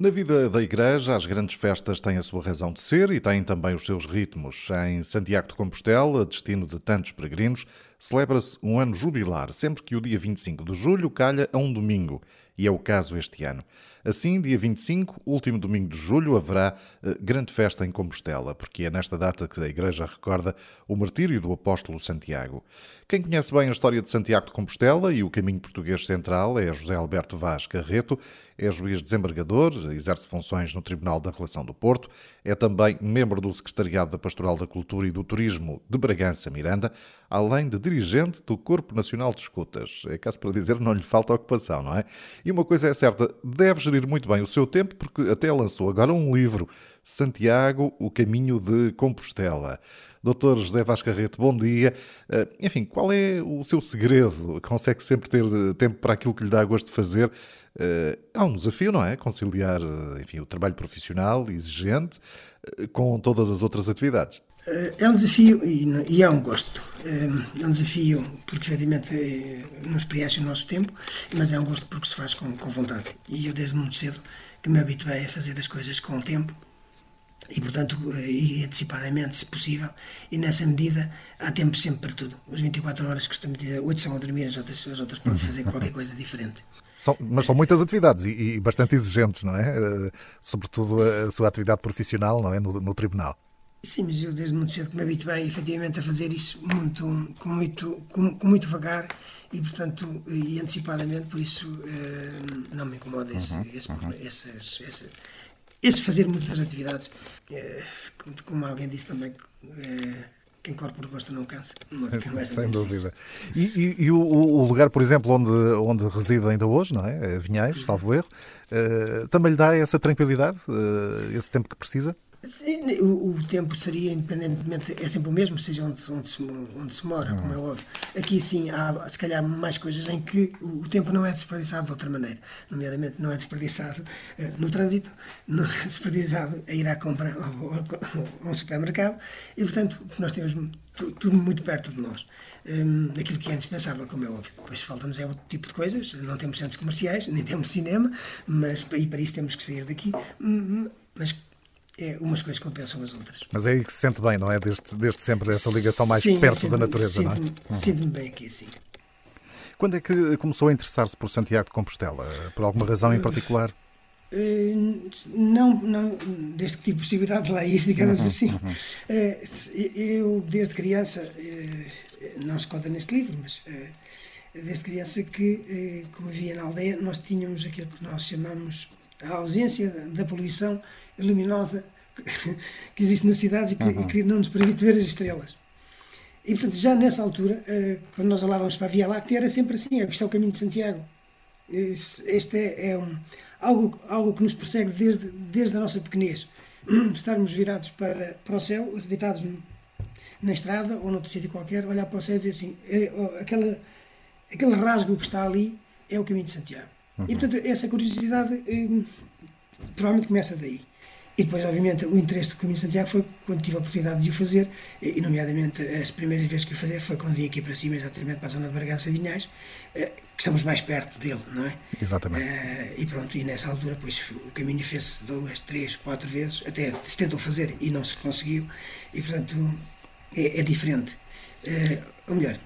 Na vida da Igreja, as grandes festas têm a sua razão de ser e têm também os seus ritmos. Em Santiago de Compostela, destino de tantos peregrinos, celebra-se um ano jubilar, sempre que o dia 25 de julho calha a um domingo, e é o caso este ano. Assim, dia 25, último domingo de julho, haverá eh, grande festa em Compostela, porque é nesta data que a Igreja recorda o martírio do apóstolo Santiago. Quem conhece bem a história de Santiago de Compostela e o caminho português central é José Alberto Vaz Carreto, é juiz desembargador, exerce funções no Tribunal da Relação do Porto, é também membro do Secretariado da Pastoral da Cultura e do Turismo de Bragança Miranda, além de dirigente do Corpo Nacional de Escutas. É caso para dizer, não lhe falta ocupação, não é? E uma coisa é certa, deve gerir muito bem o seu tempo, porque até lançou agora um livro, Santiago, o Caminho de Compostela. Doutor José Vaz Carreto, bom dia. Eh, enfim, qual é o seu segredo? Consegue sempre ter eh, tempo para aquilo que lhe dá gosto de fazer? É um desafio, não é? Conciliar enfim, o trabalho profissional exigente com todas as outras atividades. É um desafio e é um gosto. É um desafio porque, efetivamente, nos preenche o nosso tempo, mas é um gosto porque se faz com, com vontade. E eu, desde muito cedo, que me habituei a fazer as coisas com o tempo e, portanto, e antecipadamente, se possível, e nessa medida há tempo sempre para tudo. As 24 horas, costumo dizer, 8 são a dormir, as outras, as outras pode-se fazer qualquer coisa diferente. São, mas são muitas atividades e, e, bastante exigentes, não é? Uh, sobretudo a sua atividade profissional, não é? No, no, tribunal. Sim, mas eu desde muito cedo que me habituei efetivamente a fazer isso muito, com, muito, com, com muito vagar e, portanto, e antecipadamente, por isso uh, não me incomoda esse, uhum, esse, uhum. Essas, esse, esse, fazer muitas atividades. Uh, como alguém disse também, quem corre por gosto não cansa. Sem, sem dúvida. E, e, e o, o, lugar, por exemplo, onde, onde reside ainda hoje, não é? Vinhais, salvo erro, também lhe dá essa tranquilidade, esse tempo que precisa? O, o, tempo seria, independentemente, é sempre o mesmo, seja onde, onde, se, onde se mora, como é uhum. óbvio. Aqui sim há, se calhar, mais coisas em que o, o tempo não é desperdiçado de outra maneira. Nomeadamente, não é desperdiçado uh, no trânsito, não é desperdiçado a ir à compra a um supermercado e, portanto, nós temos tudo muito perto de nós. Um, aquilo que é indispensável, como é óbvio. Depois falta-nos é outro tipo de coisas. Não temos centros comerciais, nem temos cinema, mas e para isso temos que sair daqui. Hum, hum, mas é, umas coisas compensam as outras. Mas é aí que se sente bem, não é? Desde, desde sempre essa ligação mais sim, perto da natureza, não é? Uhum. Sinto-me bem aqui, sim. Quando é que começou a interessar-se por Santiago de Compostela? Por alguma razão em particular? Uh, não, não, desde que tive possibilidade de lá ir, digamos uhum, assim. Uhum. Uh, eu, desde criança, uh, não se conta neste livro, mas desde criança que, como via na aldeia, nós tínhamos aquilo que nós chamamos a ausência da poluição luminosa que existe nas cidades e que, uhum. e que, não nos permite ver as estrelas. E, portanto, já nessa altura, uh, quando nós olhávamos para a Via Láctea, era sempre assim: isto é o caminho de Santiago. Este é, é um, algo, algo que nos persegue desde, desde a nossa pequenez. Estarmos virados para, para o céu, deitados na estrada ou noutro sítio qualquer, olhar para o céu e dizer assim: é, aquele, aquele rasgo que está ali é o caminho de Santiago. Uhum. E, portanto, essa curiosidade um, provavelmente começa daí. E depois, obviamente, o interesse do Caminho de Santiago foi quando tive a oportunidade de o fazer, e, nomeadamente, as primeiras vezes que o fazer foi quando vim aqui para cima, exatamente para a zona de Bargança Vinhais, eh, que estamos mais perto dele, não é? Exatamente. Eh, e pronto, e nessa altura, pois, o caminho fez-se duas, três, quatro vezes, até se tentou fazer e não se conseguiu, e portanto, é, é diferente. Eh, ou melhor,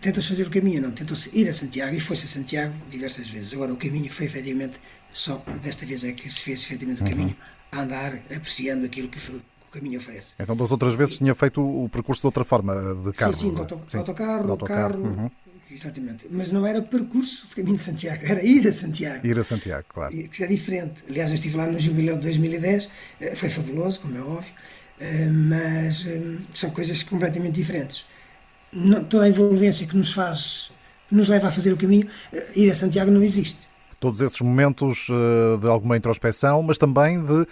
tentou-se fazer o caminho, não, tentou-se ir a Santiago, e foi-se a Santiago diversas vezes. Agora, o caminho foi efetivamente só desta vez é que se fez efetivamente o uhum. caminho a andar apreciando aquilo que o caminho oferece. Então, das outras vezes, tinha feito o percurso de outra forma, de carro? Sim, sim, de auto, sim, autocarro, de autocarro, carro. Uhum. Exatamente. Mas não era percurso de caminho de Santiago, era ir a Santiago. Ir a Santiago, claro. Que é diferente. Aliás, eu estive lá no Jubileu de 2010, eh, foi fabuloso, como é óbvio, eh, mas eh, são coisas completamente diferentes. toda a envolvência que nos faz, que nos leva a fazer o caminho, ir a Santiago não existe todos esses momentos uh, de alguma introspeção, mas também de, uh,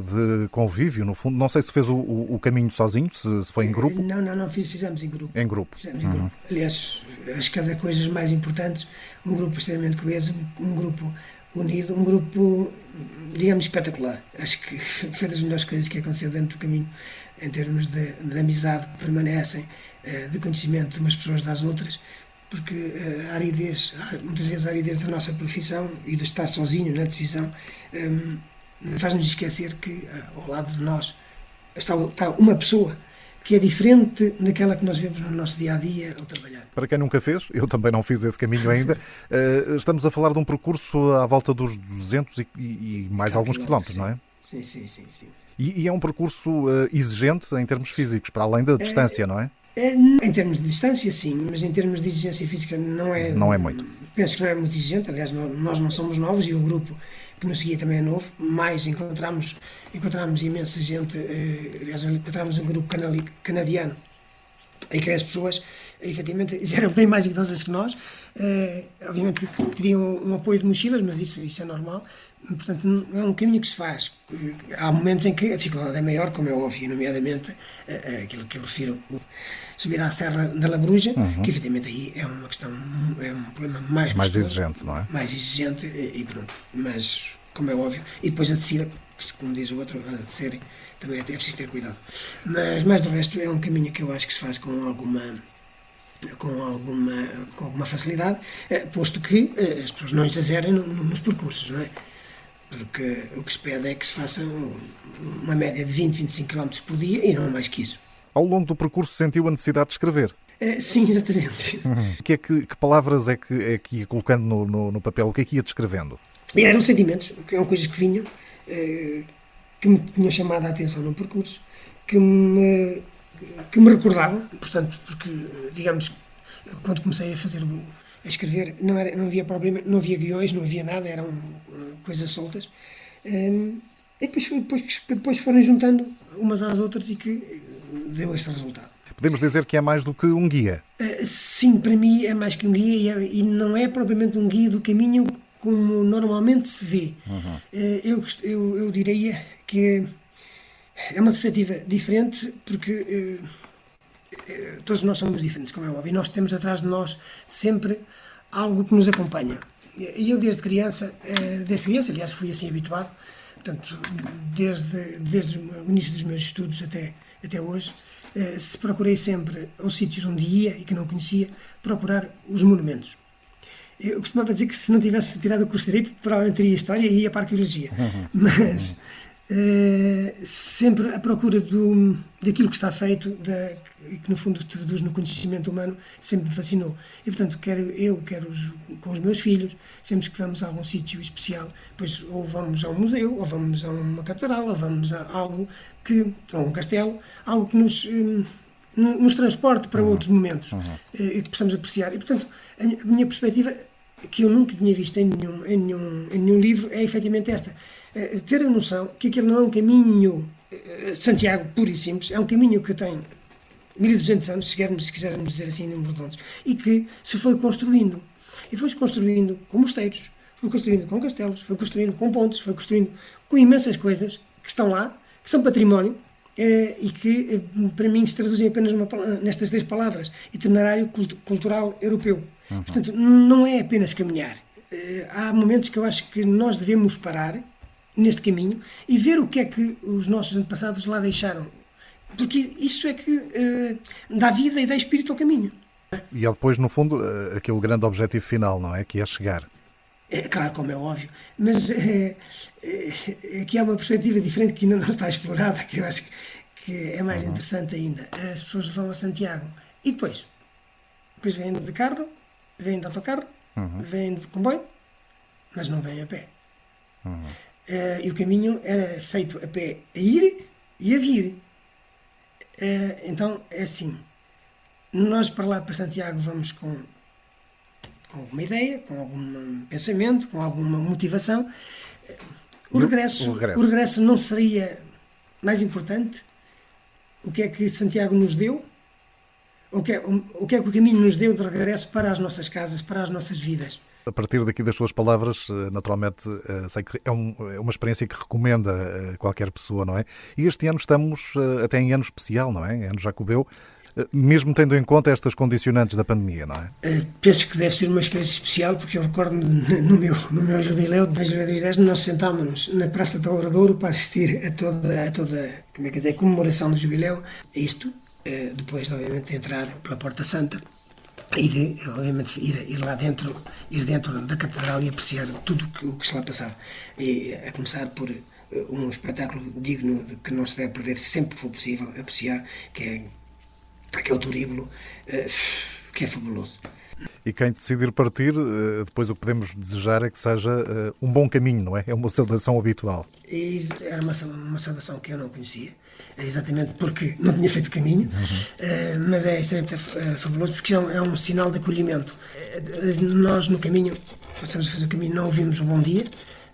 de, convívio, no fundo. Não sei se fez o, o, caminho sozinho, se, se, foi em grupo. Não, não, não, fizemos em grupo. Em grupo. Fizemos em uhum. grupo. Aliás, acho que cada coisas mais importantes, um grupo extremamente coeso, um grupo unido, um grupo, digamos, espetacular. Acho que foi das melhores coisas que aconteceu dentro do caminho, em termos de, de amizade que permanecem, eh, de conhecimento de umas pessoas das outras, porque eh, a aridez, muitas vezes a aridez da nossa profissão e de estar sozinho na decisão, um, faz-nos esquecer que ao lado de nós está, uma pessoa que é diferente daquela que nós vemos no nosso dia a dia ao trabalhar. Para quem nunca fez, eu também não fiz esse caminho ainda, eh, estamos a falar de um percurso à volta dos 200 e, e mais alguns quilómetros, não é? Sim, sim, sim. sim. E, e, é um percurso exigente em termos físicos, para além da distância, é, não é? É? Em termos de distância, sim, mas em termos de exigência física não é. Não é muito. Penso que não é muito exigente, aliás, nós não somos novos e o grupo que nos seguia também é novo, mas encontramos, encontramos imensa gente, eh, aliás, encontramos um grupo canadiano em que as pessoas efetivamente já eram bem mais idosas que nós, eh, obviamente teriam um apoio de mochilas, mas isso, isso é normal, portanto é um caminho que se faz. Há momentos em que a dificuldade é maior, como é óbvio, nomeadamente eh, aquilo que eu refiro, subir à Serra da Labruja, uhum. que efetivamente aí é uma questão, é um problema mais Mais exigente, não é? Mais exigente e pronto, mas como é óbvio, e depois a descida, como diz o outro, a descer, também é preciso ter cuidado. Mas, mais do resto, é um caminho que eu acho que se faz com alguma com alguma, com alguma facilidade, eh, posto que eh, as pessoas não exagerem nos percursos, não é? Porque o que se pede é que se faça uma média de 20, 25 km por dia e não mais que isso. Ao longo do percurso sentiu a necessidade de escrever? É, sim, exatamente. Uhum. Que, é que, que, palavras é que, é que ia colocando no, no, no, papel? O que é que ia descrevendo? E eram sentimentos, eram coisas que vinham, eh, que me tinham chamado a atenção no percurso, que me, que me recordavam, portanto, porque, digamos, quando comecei a fazer, a escrever, não, era, não havia problema, não havia guiões, não havia nada, eram uh, coisas soltas. Um, e depois, depois, depois foram juntando umas às outras e que deu este resultado. Podemos dizer que é mais do que um guia? Uh, sim, para mim é mais que um guia e, é, e, não é propriamente um guia do caminho como normalmente se vê. Uhum. Uh, eu, eu, eu diria que é uma perspectiva diferente porque uh, todos nós somos diferentes, como é óbvio, e nós temos atrás de nós sempre algo que nos acompanha. E eu desde criança, desde criança, aliás, fui assim habituado, portanto, desde, desde o início dos meus estudos até até hoje, eh, se procurei sempre aos sítios onde ia e que não conhecia, procurar os monumentos. Eu costumava dizer que se não tivesse tirado o curso de Direito, provavelmente teria História e ia para a Arqueologia. Uhum. Mas eh, sempre à procura do, daquilo que está feito da, e que no fundo traduz no conhecimento humano sempre me fascinou e portanto quero eu quero os, com os meus filhos sempre que vamos a algum sítio especial pois ou vamos a um museu ou vamos a uma catedral ou vamos a algo que ou um castelo algo que nos hum, nos transporte para uhum. outros momentos uhum. Eh, e que possamos apreciar e portanto a minha perspectiva que eu nunca tinha visto em nenhum, em nenhum, em nenhum livro é efetivamente esta eh, ter a noção que aquele não é um caminho eh, Santiago puro e simples, é um caminho que tem 1200 anos, se quisermos, se quisermos dizer assim em números redondos, e que se foi construindo. E foi-se construindo com mosteiros, foi construindo com castelos, foi construindo com pontes, foi construindo com imensas coisas que estão lá, que são património, e que para mim se traduzem apenas uma, nestas três palavras: itinerário cultural europeu. Uhum. Portanto, não é apenas caminhar. há momentos que eu acho que nós devemos parar neste caminho e ver o que é que os nossos antepassados lá deixaram. Porque isso é que dá vida e dá espírito ao caminho. E é depois, no fundo, aquele grande objetivo final, não é? Que é chegar. É, claro, como é óbvio. Mas é, é, aqui há uma perspectiva diferente que ainda não está explorada, que eu acho que, que é mais uhum. interessante ainda. As pessoas vão a Santiago e depois? Depois vêm de carro, vêm de autocarro, uhum. vêm de comboio, mas não vêm a pé. Uhum. Uh, e o caminho era feito a pé a ir e a vir. Uh, então é assim: nós para lá para Santiago vamos com, com alguma ideia, com algum pensamento, com alguma motivação. O regresso, o regresso. o regresso não seria mais importante? O que é que Santiago nos deu? O que, é, o que é que o caminho nos deu de regresso para as nossas casas, para as nossas vidas? a partir daqui das suas palavras, eh, naturalmente, eh, sei que é, um, é, uma experiência que recomenda a qualquer pessoa, não é? E este ano estamos eh, até em ano especial, não é? Ano Jacobeu, mesmo tendo em conta estas condicionantes da pandemia, não é? Penso que deve ser uma experiência especial, porque eu recordo no meu, no meu jubileu de 2010, nós sentámos-nos na Praça do Oradouro para assistir a toda, a toda como é que dizer, a comemoração do jubileu, isto, depois, obviamente, de entrar pela Porta Santa e de, obviamente, ir, ir lá dentro, ir dentro da catedral e apreciar tudo que, o que se lá passava. E, a começar por um espetáculo digno de que não se deve perder sempre que for possível apreciar, que é, que é o Turíbulo, que é fabuloso. E quem decidir partir, eh, depois o que podemos desejar é que seja eh, um bom caminho, não é? É uma saudação habitual. Era uma, uma saudação que eu não conhecia, é exatamente porque não tinha feito caminho, uhum. mas é extremamente fabuloso porque é um, é um sinal de acolhimento. Nós no caminho, passamos a fazer o caminho, não ouvimos o bom dia,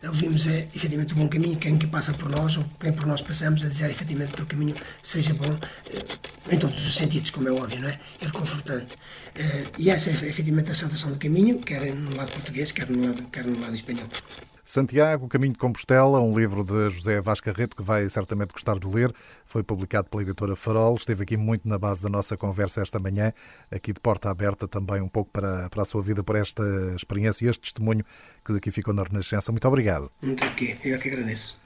ouvimos é, efetivamente o bom caminho, quem que passa por nós, ou quem por nós passamos, a dizer efetivamente que o caminho seja bom, eh, em todos os sentidos, como é óbvio, não é? É reconfortante. Eh, e essa é efetivamente a salvação do caminho, quer no lado português, quer no lado, quer no lado espanhol. Santiago, Caminho de Compostela, um livro de José Vaz Carreto que vai certamente gostar de ler. Foi publicado pela editora Farol. Esteve aqui muito na base da nossa conversa esta manhã, aqui de porta aberta também um pouco para, para a sua vida, por esta experiência e este testemunho que daqui ficou na Renascença. Muito obrigado. Muito aqui, eu é que agradeço.